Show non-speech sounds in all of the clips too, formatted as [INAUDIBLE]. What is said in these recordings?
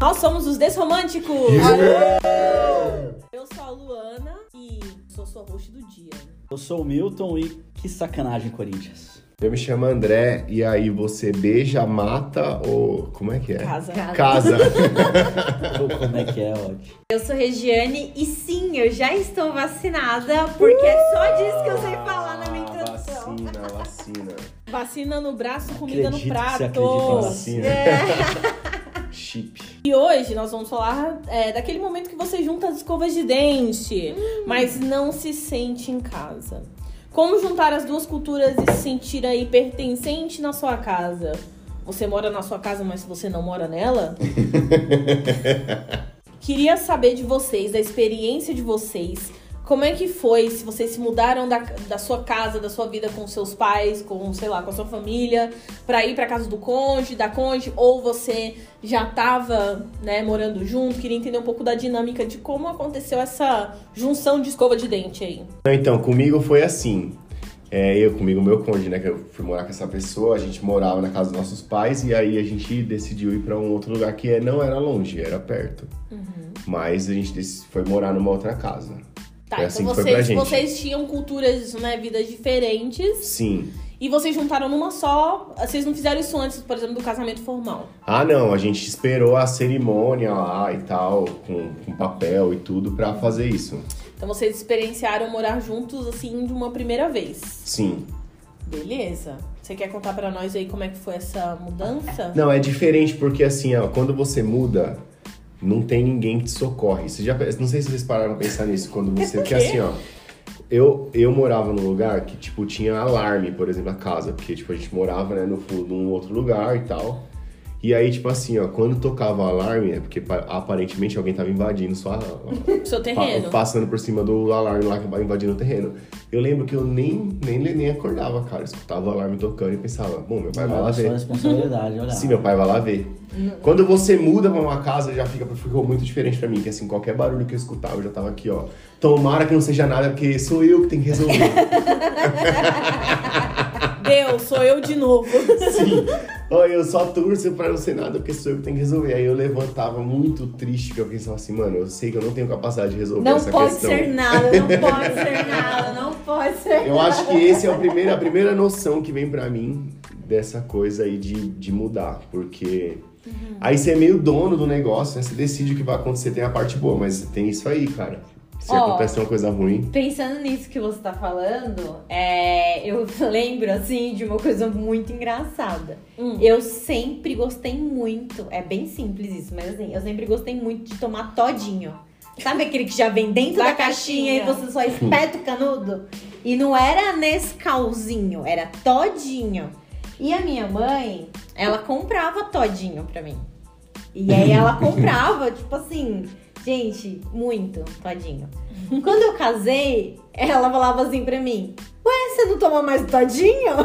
Nós somos os Desromânticos! Eu sou a Luana e sou sua host do dia. Eu sou o Milton e que sacanagem, Corinthians. Eu me chamo André, e aí você beija, mata ou. Como é que é? Casa. Casa. Ou como é que é, ótimo. Eu sou Regiane e sim, eu já estou vacinada, porque é só disso que eu sei falar na minha introdução. Vacina, vacina. Vacina no braço, comida Acredito no que você prato. acredita em Vacina. É. Chip. E hoje nós vamos falar é, daquele momento que você junta as escovas de dente, mas não se sente em casa. Como juntar as duas culturas e se sentir aí pertencente na sua casa? Você mora na sua casa, mas você não mora nela? [LAUGHS] Queria saber de vocês, da experiência de vocês. Como é que foi? Se vocês se mudaram da, da sua casa, da sua vida com seus pais, com, sei lá, com a sua família, pra ir pra casa do cônjuge, da cônjuge, ou você já tava, né, morando junto? Queria entender um pouco da dinâmica de como aconteceu essa junção de escova de dente aí. Então, comigo foi assim. É, eu, comigo, meu cônjuge, né? Que eu fui morar com essa pessoa, a gente morava na casa dos nossos pais e aí a gente decidiu ir pra um outro lugar que é- não era longe, era perto. Mas a gente foi morar numa outra casa. Tá, Foi assim então vocês, vocês tinham culturas, né, vidas diferentes Sim. e vocês juntaram numa só. Vocês não fizeram isso antes, por exemplo, do casamento formal. Ah, não, a gente esperou a cerimônia lá e tal, com, com papel e tudo, pra fazer isso. Então vocês experienciaram morar juntos assim de uma primeira vez. Sim. Beleza. Você quer contar pra nós aí como é que foi essa mudança? Não, é diferente porque assim, ó, quando você muda, não tem ninguém que te socorre. Você já, não sei se vocês pararam pra pensar nisso quando [LAUGHS] você. Porque assim, ó. Eu, eu morava num lugar que, tipo, tinha alarme, por exemplo, a casa. Porque, tipo, a gente morava, né, no fundo, num outro lugar e tal. E aí, tipo assim, ó, quando tocava o alarme, é porque pa- aparentemente alguém tava invadindo sua, [LAUGHS] Seu Pa- terreno. passando por cima do alarme lá que invadindo o terreno. Eu lembro que eu nem, nem, nem acordava, cara. Eu escutava o alarme tocando e pensava, bom, meu pai vai Não lá é sua ver. responsabilidade, olha. Sim, meu pai vai lá ver. Quando você muda pra uma casa, já fica, ficou muito diferente pra mim. Que assim, qualquer barulho que eu escutava, eu já tava aqui, ó. Tomara que não seja nada, porque sou eu que tenho que resolver. [LAUGHS] Deus, sou eu de novo. [LAUGHS] Sim. Olha, eu só torço pra não ser nada, porque sou eu que tenho que resolver. Aí eu levantava muito triste, porque eu pensava assim, mano, eu sei que eu não tenho capacidade de resolver Não essa pode questão. ser nada, não pode ser nada, não pode ser Eu acho que esse é o primeiro, a primeira noção que vem pra mim dessa coisa aí de, de mudar, porque aí você é meio dono do negócio, né? Você decide o que vai acontecer, tem a parte boa, mas tem isso aí, cara. Se Ó. acontece uma coisa ruim, Pensando nisso que você tá falando, é, eu [LAUGHS] lembro, assim, de uma coisa muito engraçada. Hum. Eu sempre gostei muito, é bem simples isso, mas assim, eu sempre gostei muito de tomar todinho. Sabe aquele que já vem dentro Da da, caixinha, caixinha. e você só espeta o canudo? E não era Nescauzinho, era todinho. E a minha mãe, ela comprava todinho pra mim. E aí ela [LAUGHS] comprava, tipo assim, gente, muito todinho. Quando eu casei, ela falava assim pra mim: Ué, você não toma mais todinho? [LAUGHS]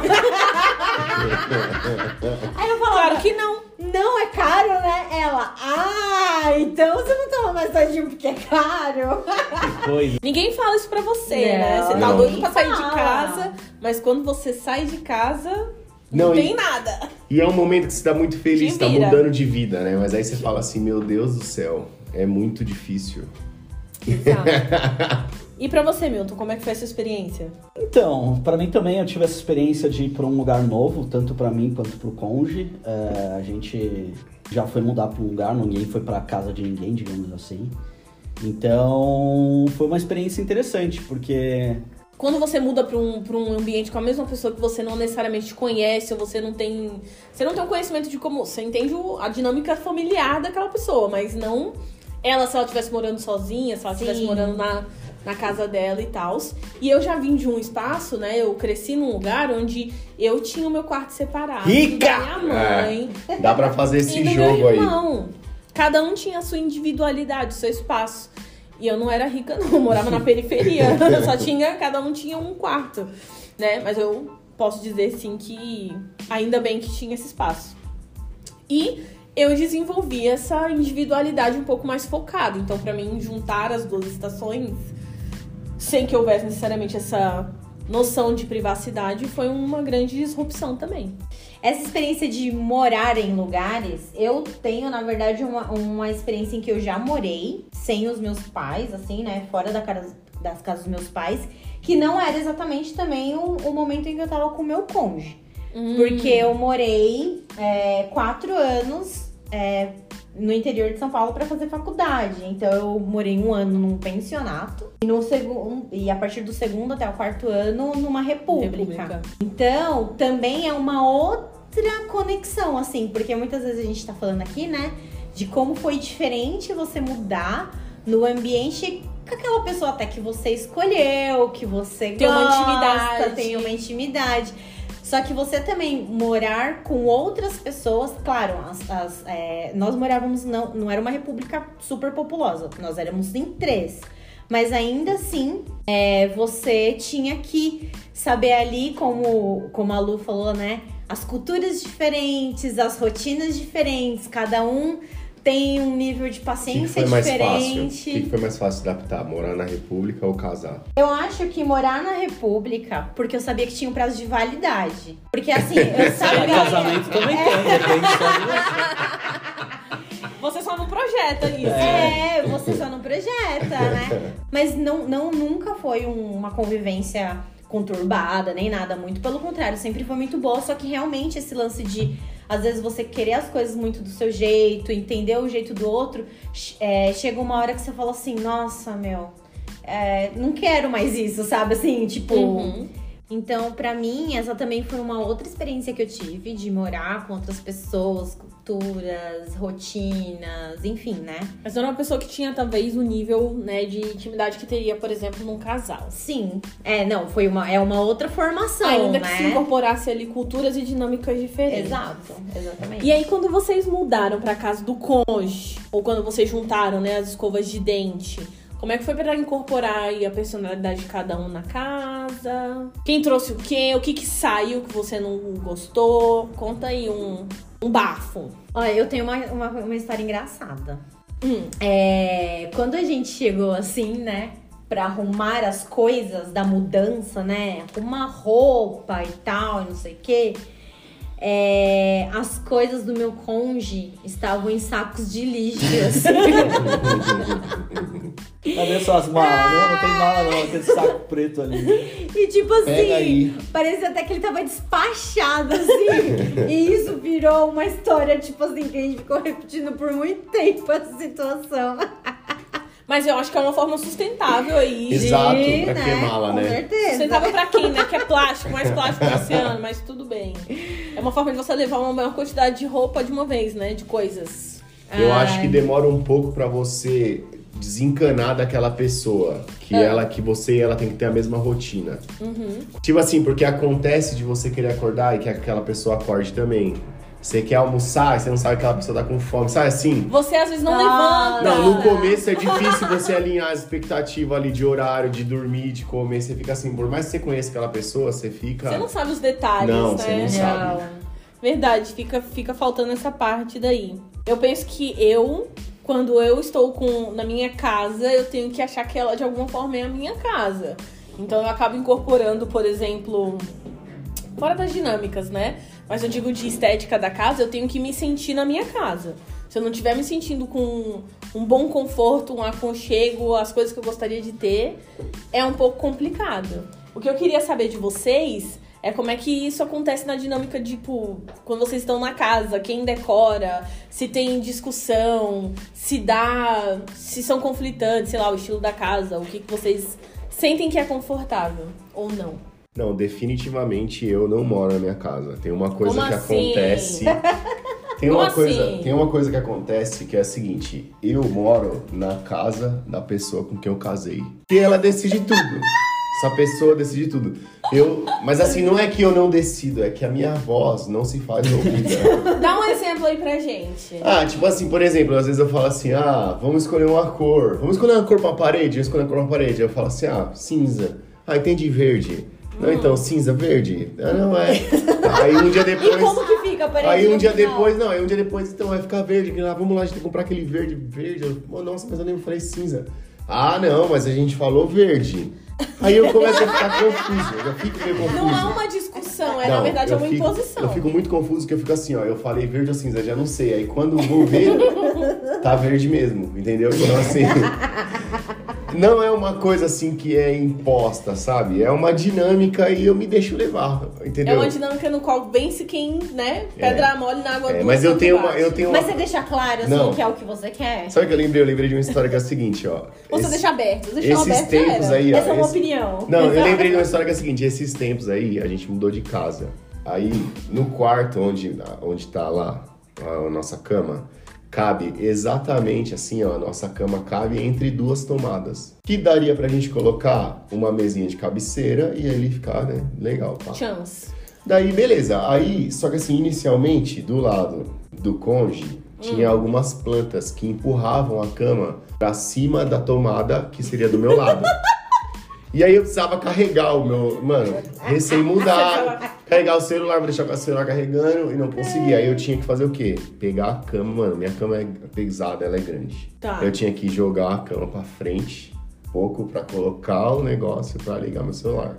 aí eu falava: Claro que não. Não, é caro, né? Ela: Ah, então você não toma mais todinho porque é caro. Que coisa. Ninguém fala isso pra você, Não, né? Você tá não. doido pra sair de casa, mas quando você sai de casa, não, Não, e- tem nada. E é um momento que você tá muito feliz, tá mudando de vida, né? Mas aí você fala assim, meu Deus do céu, é muito difícil. Tá. [LAUGHS] E pra você, Milton, como é que foi essa experiência? Então, pra mim também eu tive essa experiência de ir pra um lugar novo, tanto pra mim quanto pro cônjuge. É, a gente já foi mudar pra um lugar, ninguém foi pra casa de ninguém, digamos assim. Então, foi uma experiência interessante, porque Quando você muda pra um, pra um ambiente com a mesma pessoa que você não necessariamente conhece, ou você não tem. Você não tem um conhecimento de como. Você entende o- a dinâmica familiar daquela pessoa, mas não ela se ela estivesse morando sozinha, se ela estivesse morando na, na casa dela e tal. E eu já vim de um espaço, né? Eu cresci num lugar onde eu tinha o meu quarto separado. Rica! Da minha mãe. Dá pra fazer esse [LAUGHS] e jogo meu aí. Cada um tinha a sua individualidade, o seu espaço. E eu não era rica, não, eu morava na [LAUGHS] periferia. Eu [LAUGHS] só tinha, cada um tinha um quarto, né? Mas eu posso dizer sim que ainda bem que tinha esse espaço. E eu desenvolvi essa individualidade um pouco mais focada. Então, pra mim, juntar as duas estações, sem que houvesse necessariamente essa noção de privacidade foi uma grande disrupção também. Essa experiência de morar em lugares, eu tenho, na verdade, uma, uma experiência em que eu já morei sem os meus pais, assim, né? Fora da casa, das casas dos meus pais, que não era exatamente também o, o momento em que eu tava com o meu cônjuge. Hum. Porque eu morei é, quatro anos é, no interior de São Paulo para fazer faculdade. Então eu morei um ano num pensionato e, no segundo, e a partir do segundo até o quarto ano numa república. República. Então também é uma outra conexão, assim, porque muitas vezes a gente tá falando aqui, né, de como foi diferente você mudar no ambiente com aquela pessoa até que você escolheu, que você Tem uma gosta, intimidade. tem uma intimidade. Só que você também morar com outras pessoas, claro, as- as, é, nós morávamos, não, não era uma república super populosa, nós éramos em três. Mas ainda assim, é, você tinha que saber ali, como, como a Lu falou, né? As culturas diferentes, as rotinas diferentes, cada um tem um nível de O que, que paciência fácil? O diferente. que, que foi mais fácil adaptar? Morar na República ou casar? Eu acho que morar na República, porque eu sabia que tinha um prazo de validade. Porque assim, eu [LAUGHS] sabia. Casamento também tem, depende só de você. Você só não projeta isso. É, você só não projeta, né? Mas não, não nunca foi um- uma convivência conturbada, nem nada. Muito pelo contrário, sempre foi muito boa. Só que realmente esse lance de, às vezes, você querer as coisas muito do seu jeito, entender o jeito do outro, é, chega uma hora que você fala assim, nossa, meu, é, não quero mais isso, sabe? Assim, tipo. Uhum. Então, pra mim, essa também foi uma outra experiência que eu tive de morar com outras pessoas, culturas, rotinas, enfim, né? Mas era uma pessoa que tinha talvez o nível, né, de intimidade que teria, por exemplo, num casal. Sim. É, não, foi uma, é uma outra formação, Ainda né? que se incorporasse ali culturas e dinâmicas diferentes. Exato, exatamente. E aí, quando vocês mudaram pra casa do cônjuge, ou quando vocês juntaram, né, as escovas de dente, como é que foi pra incorporar aí a personalidade de cada um na casa? Quem trouxe o quê? O que que saiu que você não gostou? Conta aí um, um bafo. Olha, eu tenho uma, uma, uma história engraçada. Hum. É, quando a gente chegou assim, né? Pra arrumar as coisas da mudança, né? Arrumar roupa e tal, não sei o quê. É, as coisas do meu conge estavam em sacos de lixo. Cadê suas malas? Não, não tem mala não, aquele saco preto ali. E tipo assim, parecia até que ele tava despachado, assim. e isso virou uma história, tipo assim, que a gente ficou repetindo por muito tempo essa situação. Mas eu acho que é uma forma sustentável aí. Exato, De, pra que mala, Com né? certeza. Sustentável pra quem, né? Que é plástico, mais plástico esse ano, mas tudo bem. É uma forma de você levar uma maior quantidade de roupa de uma vez, né? De coisas. Eu Ai. acho que demora um pouco pra você desencanar daquela pessoa. Que É. ela, que você e ela tem que ter a mesma rotina. Uhum. Tipo assim, porque acontece de você querer acordar e que aquela pessoa acorde também. Você quer almoçar e você não sabe que aquela pessoa tá com fome. Sabe assim? Você às vezes não Ah, levanta. Não, no começo é difícil você alinhar as expectativas ali de horário, de dormir, de comer. Você fica assim, por mais que você conheça aquela pessoa, você fica. Você não sabe os detalhes, Não, né? você não sabe. Verdade, fica, fica faltando essa parte daí. Eu penso que eu, quando eu estou com na minha casa, eu tenho que achar que ela de alguma forma é a minha casa. Então eu acabo incorporando, por exemplo, fora das dinâmicas, né? Mas eu digo de estética da casa, eu tenho que me sentir na minha casa. Se eu não estiver me sentindo com um bom conforto, um aconchego, as coisas que eu gostaria de ter, é um pouco complicado. O que eu queria saber de vocês é como é que isso acontece na dinâmica, tipo, quando vocês estão na casa, quem decora, se tem discussão, se dá. se são conflitantes, sei lá, o estilo da casa, o que, que vocês sentem que é confortável ou não. Não, definitivamente eu não moro na minha casa. Tem uma coisa Como que assim? acontece. [LAUGHS] Tem Como uma, coisa, assim? tem uma coisa que acontece que é a seguinte: eu moro na casa da pessoa com quem eu casei. E ela decide tudo. Essa pessoa decide tudo. Eu, mas assim, não é que eu não decido, é que a minha voz não se faz ouvida. [LAUGHS] Dá um exemplo aí pra gente. Ah, tipo assim, por exemplo, às vezes eu falo assim, ah, vamos escolher uma cor. Vamos escolher uma cor pra parede? Eu escolho uma cor pra parede. Eu falo assim, ah, cinza. Ah, entendi, verde. Não, então, cinza, verde. Ah, não, é. Aí um dia [LAUGHS] E depois... como que fica, por Aí um dia não? depois, não, aí um dia depois, então vai ficar verde. Ah, vamos lá, a gente tem que comprar aquele verde, verde. Eu, nossa, mas eu nem falei cinza. Ah, não, mas a gente falou verde. Aí eu começo a ficar confuso, eu já fico meio confuso. Não é uma discussão, é na Não, verdade é uma fico- imposição. Eu fico muito confuso porque eu fico assim, ó. Eu falei verde ou cinza, já não sei. Aí quando vou ver, tá verde mesmo, entendeu? Então assim. [LAUGHS] Não é uma coisa assim que é imposta, sabe? É uma dinâmica e eu me deixo levar, entendeu? É uma dinâmica no qual vence quem, né? Pedra mole na água É, mas eu tenho uma. Eu tenho uma... Mas você deixa claro, assim, Não. que é o que você quer? Sabe o que eu lembrei? Eu lembrei de uma história que é a seguinte, ó. Ou você Esse- deixa aberto. Deixa esses aberto tempos era. aí, ó. Essa é uma esse- opinião. Não, eu lembrei de uma história que é a seguinte, esses tempos aí, a gente mudou de casa. Aí, no quarto onde, onde tá lá a nossa cama, cabe exatamente assim, ó, a nossa cama cabe entre duas tomadas. Que daria pra gente colocar uma mesinha de cabeceira e ele ficar, né, legal, tá? Chance. Daí, beleza. Aí, só que assim, inicialmente, do lado do cônjuge, tinha algumas plantas que empurravam a cama pra cima da tomada, que seria do meu lado. [LAUGHS] e aí eu precisava carregar o meu, mano, recém-mudado, [LAUGHS] carregar o celular, deixar com o celular carregando e não conseguia. Aí eu tinha que fazer o quê? Pegar a cama, mano, minha cama é pesada, ela é grande. Tá. Eu tinha que jogar a cama pra frente, pouco pra colocar o negócio pra ligar meu celular.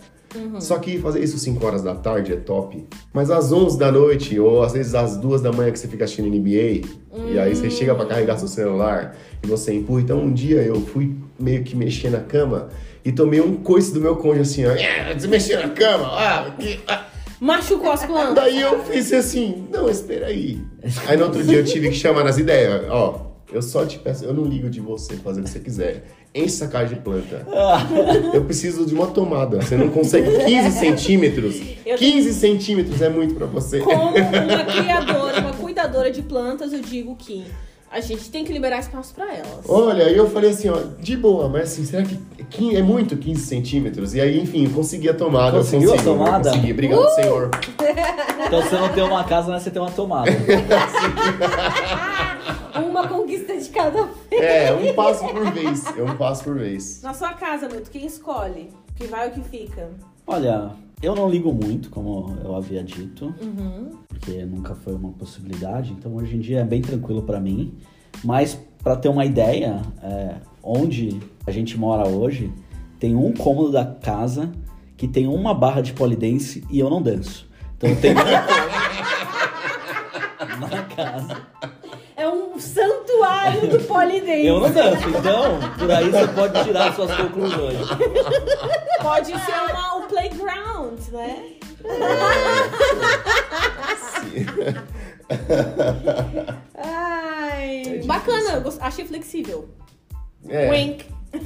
Só que fazer isso 5 horas da tarde é top. Mas às 11 da noite, ou às vezes às 2 da manhã que você fica assistindo NBA, e aí você chega pra carregar seu celular e você empurra. Então um dia eu fui meio que mexer na cama e tomei um coice do meu cônjuge assim, ó. "É, Você mexeu na cama? Ah, ah." Machucou as plantas. Daí eu fiz assim, não, espera aí. Aí no outro dia eu tive que chamar nas ideias, ó. Eu só te peço, eu não ligo de você fazer o que você quiser. Enche essa caixa de planta. Eu preciso de uma tomada. Você não consegue 15 centímetros. Eu- 15 centímetros é muito pra você. Como uma criadora, uma cuidadora de plantas, eu digo que a gente tem que liberar espaço pra elas. Olha, aí eu falei assim, ó, de boa, mas assim, será que é muito 15 centímetros? E aí, enfim, eu consegui a tomada. Conseguiu eu a consegui, tomada? Consegui, obrigado, senhor. [LAUGHS] Então você não tem uma casa, mas você tem uma tomada. [LAUGHS] Uma conquista de cada vez. É, um passo por vez. É um passo por vez. Na sua casa, Milton, quem escolhe? O que vai ou o que fica? Olha, eu não ligo muito, como eu havia dito, porque nunca foi uma possibilidade. Então hoje em dia é bem tranquilo pra mim. Mas pra ter uma ideia, é, onde a gente mora hoje, tem um cômodo da casa que tem uma barra de polidense e eu não danço. Então eu tenho [LAUGHS] [LAUGHS] na casa. É um santuário do polidense. Eu não danço, então por aí você pode tirar suas conclusões. Pode ser uma, o playground, né? Ai. Bacana, eu gost- achei flexível. É. Wink. [LAUGHS] [LAUGHS]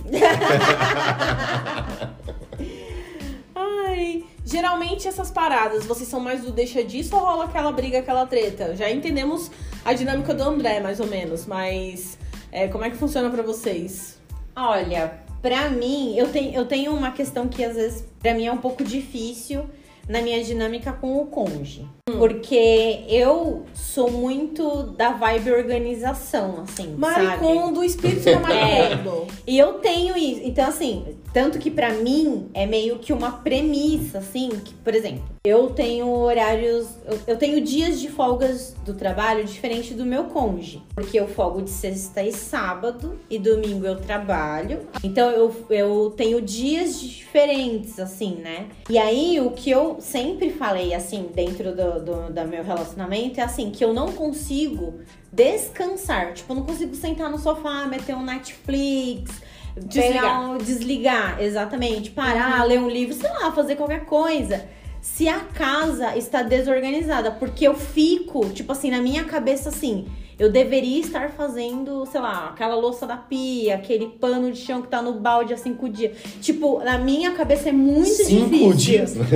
Ai, geralmente essas paradas, vocês são mais do deixa disso ou rola aquela briga, aquela treta? Já entendemos a dinâmica do André, mais ou menos, mas é, como é que funciona pra vocês? Olha, pra mim, eu tenho, eu tenho uma questão que às vezes pra mim é um pouco difícil na minha dinâmica com o cônjuge. Porque eu sou muito da vibe organização, assim, sabe? Maricondo, espírito da [LAUGHS] Maricondo. E eu tenho isso. Então, assim, tanto que pra mim é meio que uma premissa, assim, que, por exemplo, eu tenho horários. Eu, eu tenho dias de folgas do trabalho diferente do meu cônjuge. Porque eu folgo de sexta e sábado, e domingo eu trabalho. Então eu, eu tenho dias diferentes, assim, né? E aí, o que eu sempre falei, assim, dentro do, do, do meu relacionamento é assim, que eu não consigo descansar. Tipo, eu não consigo sentar no sofá, meter um Netflix, Desligar. um- desligar, exatamente, parar, ler um livro, sei lá, fazer qualquer coisa. Se a casa está desorganizada, porque eu fico, tipo assim, na minha cabeça assim, eu deveria estar fazendo, sei lá, aquela louça da pia, aquele pano de chão que tá no balde há cinco dias. Tipo, na minha cabeça é muito Cinco difícil. dias. [LAUGHS]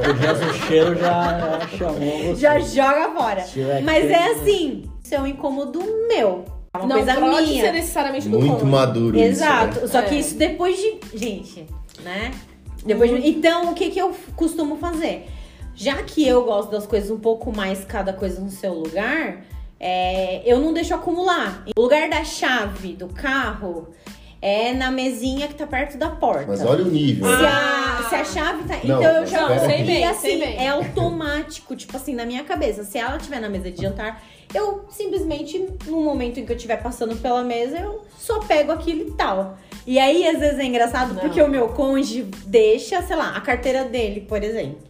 O do cheiro já chamou você. Já joga fora. Mas é assim, isso é um incômodo meu. É uma não coisa pode minha. ser necessariamente do Muito cônjuge. maduro Exato. isso, né? Só É. que isso depois de. Gente, né? Depois de- Então, o que, que eu costumo fazer? Já que eu gosto das coisas um pouco mais, cada coisa no seu lugar, é, eu não deixo acumular. O lugar da chave do carro é na mesinha que tá perto da porta. Mas olha o nível. Se né? a, se a chave tá. Não, então eu já sei bem, E assim, sei bem. é automático, tipo assim, na minha cabeça. Se ela estiver na mesa de jantar, eu simplesmente, no momento em que eu estiver passando pela mesa, eu só pego aquilo e tal. E aí, às vezes, é engraçado Não. porque o meu cônjuge deixa, sei lá, a carteira dele, por exemplo.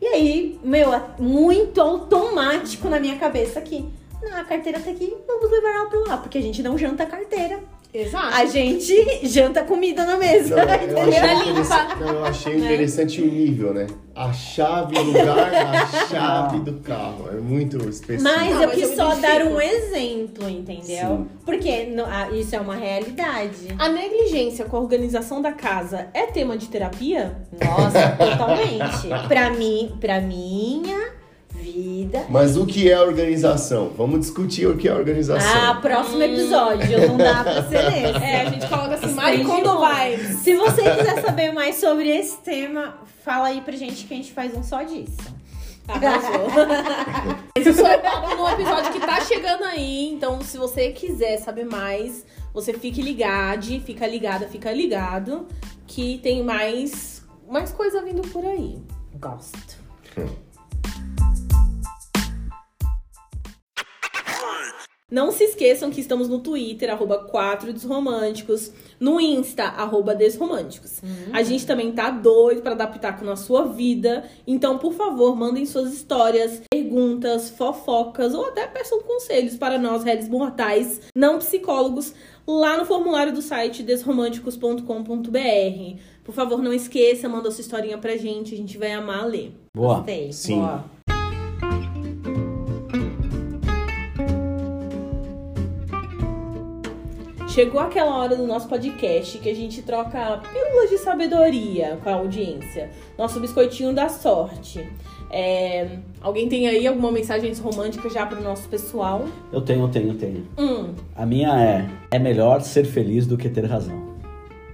E aí, meu, muito automático na minha cabeça aqui. Não, a carteira tá aqui, vamos levar ela pra lá, porque a gente não janta carteira. Exato. A gente janta comida na mesa. Não, eu [LAUGHS] entendeu? achei, não, eu achei interessante o nível, né? A chave no lugar da chave do carro. É muito específico. Mas Não, eu quis só dar um exemplo, entendeu? Sim. Porque no- ah, isso é uma realidade. A negligência com a organização da casa é tema de terapia? [LAUGHS] Nossa, totalmente. Pra mim, pra minha vida. Mas o que é organização? Vamos discutir o que é organização. Ah, próximo episódio. Não dá pra ser [LAUGHS] nesse. É, a gente coloca assim, Maricondo muito. Vibes. Se você quiser saber mais sobre esse tema, fala aí pra gente que a gente faz um só disso. Arrasou. [LAUGHS] Esse foi o papo no episódio que tá chegando aí. Então, se você quiser saber mais, você fique ligado, fica ligada, fica ligado, que tem mais, mais coisa vindo por aí. Gosto. Não se esqueçam que estamos no Twitter, arroba 4 Desromânticos, no Insta, arroba Desromânticos. A gente também tá doido pra adaptar com a sua vida. Então, por favor, mandem suas histórias, perguntas, fofocas ou até peçam conselhos para nós, réis mortais, não psicólogos, lá no formulário do site desromânticos.com.br. Por favor, não esqueça, manda sua historinha pra gente, a gente vai amar ler. Boa. Gostei. Sim. Boa. Chegou aquela hora do nosso podcast que a gente troca pílulas de sabedoria com a audiência. Nosso biscoitinho da sorte. É, alguém tem aí alguma mensagem romântica já pro nosso pessoal? Eu tenho, eu tenho, eu tenho. Hum, A minha é: é melhor ser feliz do que ter razão.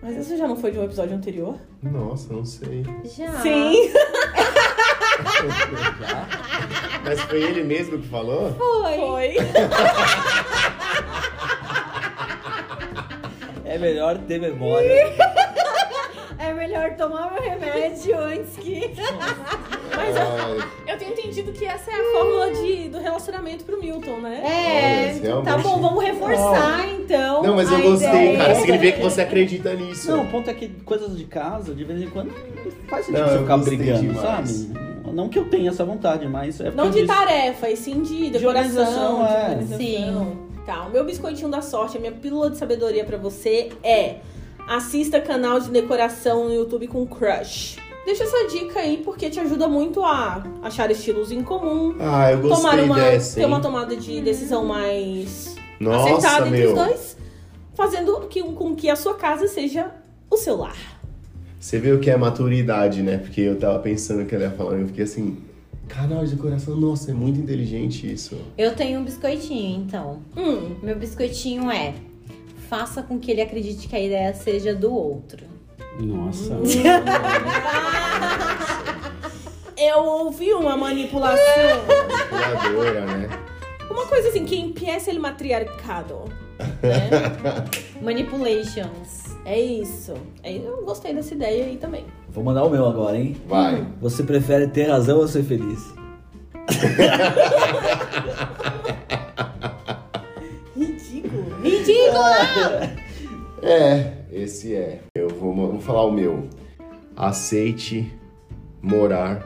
mas isso já não foi de um episódio anterior? Nossa, não sei. Já. Sim! [LAUGHS] Mas foi ele mesmo que falou? Foi. Foi! [LAUGHS] É melhor ter memória. [LAUGHS] É melhor tomar meu remédio antes que. [LAUGHS] Mas eu, eu tenho entendido que essa é a fórmula de, do relacionamento pro Milton, né? É, Olha, então tá bom, vamos reforçar então. Não, mas eu a gostei, ideia. cara. Significa que você acredita nisso. Não, o ponto é que coisas de casa, de vez em quando, não faz sentido Não, você eu ficar gostei brigando, demais. sabe? Não que eu tenha essa vontade, mas é Não de disse- tarefa, e sim de decoração, organização, de é. organização. Sim. Tá, o meu biscoitinho da sorte, a minha pílula de sabedoria pra você é assista canal de decoração no YouTube com Crush. Deixa essa dica aí porque te ajuda muito a achar estilos em comum, Ah, eu gostei tomar uma, dessa, ter uma tomada de decisão mais Nossa, acertada entre meu. os dois, fazendo que, com que a sua casa seja o seu lar. Você vê o que é maturidade, né? Porque eu tava pensando que ela ia falar e eu fiquei assim... Canal de decoração, nossa, é muito inteligente isso. Eu tenho um biscoitinho, então. Hum, Meu biscoitinho é: faça com que ele acredite que a ideia seja do outro. Nossa. [LAUGHS] eu ouvi uma manipulação, Manipuladora, né? uma coisa assim, que empieza el matriarcado. Né? [LAUGHS] Manipulations. É isso. É, Eu gostei dessa ideia aí também. Vou mandar o meu agora, hein? Vai. Você prefere ter razão ou ser feliz? [LAUGHS] Ridículo. [LAUGHS] É, esse é. Eu vou, vou falar o meu. Aceite morar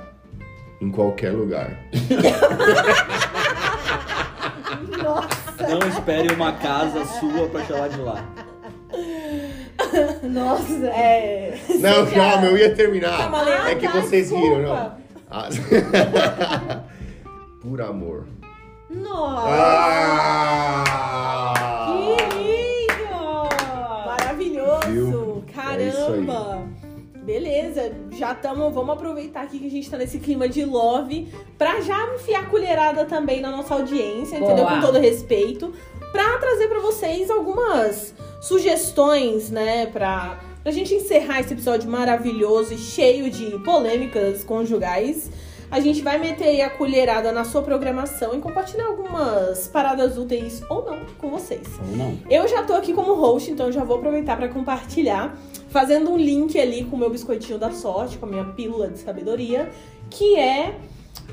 em qualquer lugar. [LAUGHS] Não espere uma casa sua pra chamar de lá. [LAUGHS] Nossa, É. Não, já- calma, eu ia terminar. Calma, Lê. é que Ah, tá, vocês riram, não. desculpa. Ah. [LAUGHS] Por amor. Nossa. Ah! Que lindo! Maravilhoso. Viu? É. Caramba. Beleza, já estamos. Vamos aproveitar aqui que a gente tá nesse clima de love pra já enfiar a colherada também na nossa audiência, entendeu? Boa. Com todo respeito. Pra trazer pra vocês algumas sugestões, né? Pra, pra gente encerrar esse episódio maravilhoso e cheio de polêmicas conjugais. a gente vai meter aí a colherada na sua programação e compartilhar algumas paradas úteis ou não com vocês. Ou não. Eu já tô aqui como host, então já vou aproveitar para compartilhar, fazendo um link ali com o meu biscoitinho da sorte, com a minha pílula de sabedoria, que é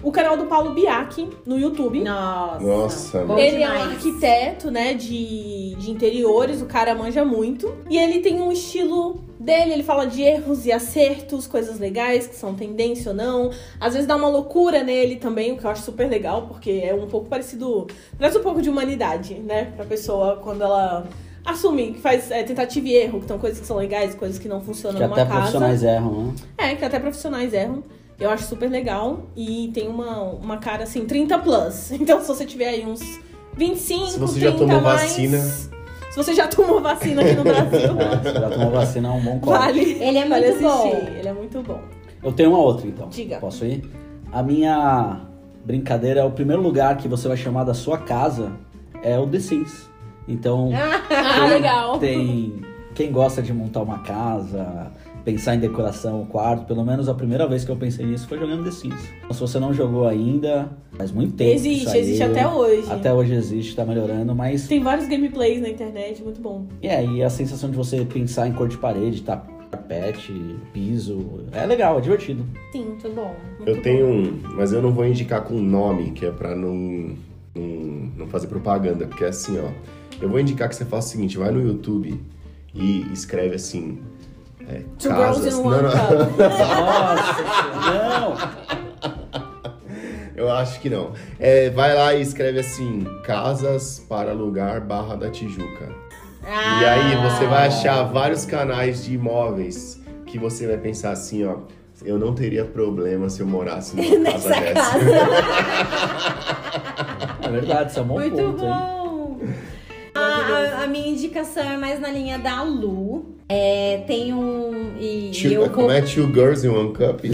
o canal do Paulo Biaki no YouTube. Nossa. Nossa, bom. Ele é um demais. arquiteto, né, de, de interiores, o cara manja muito. E ele tem um estilo dele, ele fala de erros e acertos, coisas legais que são tendência ou não. Às vezes dá uma loucura nele também, o que eu acho super legal, porque é um pouco parecido. Traz um pouco de humanidade, né, pra pessoa quando ela assume que faz é, tentativa e erro, que são coisas que são legais, coisas que não funcionam Que numa até casa. profissionais erram, né? É, que até profissionais erram. Eu acho super legal. E tem uma, uma cara assim, 30 plus. [LAUGHS] Então, se você tiver aí uns 25, Se você já 30 tomou mais, vacina. Se você já tomou vacina aqui no Brasil, [LAUGHS] É, já tomou vacina, é um bom corte. vale. Ele é vale muito bom. assistir. Ele é muito bom. Eu tenho uma outra, então. Diga. Posso ir? A minha brincadeira é o primeiro lugar que você vai chamar da sua casa é o The Sims. Então, [LAUGHS] Ah, legal. tem quem gosta de montar uma casa, pensar em decoração, quarto, pelo menos a primeira vez que eu pensei nisso foi jogando The Sims. Então, se você não jogou ainda, faz muito tempo. Existe, saiu. existe até hoje. Até hoje existe, tá melhorando, mas Tem vários gameplays na internet, muito bom. é, e a sensação de você pensar em cor de parede, tá, tapete, piso, é legal, é divertido. Sim, Muito bom. muito Eu bom. tenho um, mas eu não vou indicar com nome, que é pra não, não, não fazer propaganda, porque é assim, ó. Eu vou indicar que você faça o seguinte, vai no YouTube e escreve assim. É, Two casas. girls in não, one não. cup. [LAUGHS] Nossa, Eu acho que não. É, vai lá e escreve assim, casas para alugar Barra da Tijuca. E aí você vai achar vários canais de imóveis que você vai pensar assim, ó. Eu não teria problema se eu morasse numa [LAUGHS] casa Nessa dessa. casa. [LAUGHS] É verdade, isso é um bom Muito ponto, hein? bom. A, a- a minha indicação é mais na linha da Lu. É, tem um. E, e Two, eu como vou- é Two Girls in One Cup? [LAUGHS] [LAUGHS]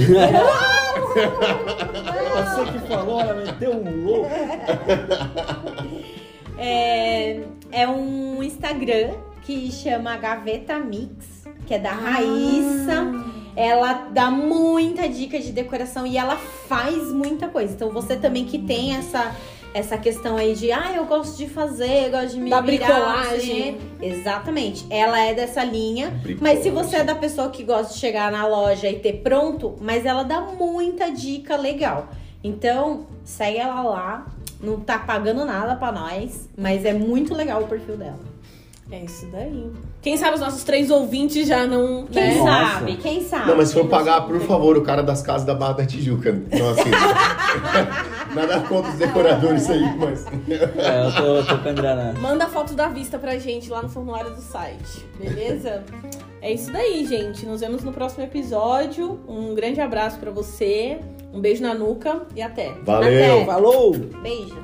Você que falou, ela meteu um louco. É, é um Instagram que chama Gaveta Mix, que é da Raíssa. Ela dá muita dica de decoração e ela faz muita coisa. Então você também que tem essa essa questão aí de, ah, eu gosto de fazer, eu gosto de me Da virar, bricolagem. Exatamente. Ela é dessa linha. Bricolagem. Mas se você é da pessoa que gosta de chegar na loja e ter pronto, mas ela dá muita dica legal. Então, segue ela lá. Não tá pagando nada pra nós, mas é muito legal o perfil dela. É isso daí. Quem sabe os nossos três ouvintes já não. Quem né? Nossa. sabe? Quem sabe? Não, mas se for pagar, por favor, o cara das casas da Barra da Tijuca. Então, assim. [LAUGHS] nada contra os decoradores aí, mas. É, eu tô, eu tô grana. Manda foto da vista pra gente lá no formulário do site, beleza? é isso daí, gente. Nos vemos no próximo episódio. Um grande abraço pra você. Um beijo na nuca e até. Valeu! Até. Falou! Beijo.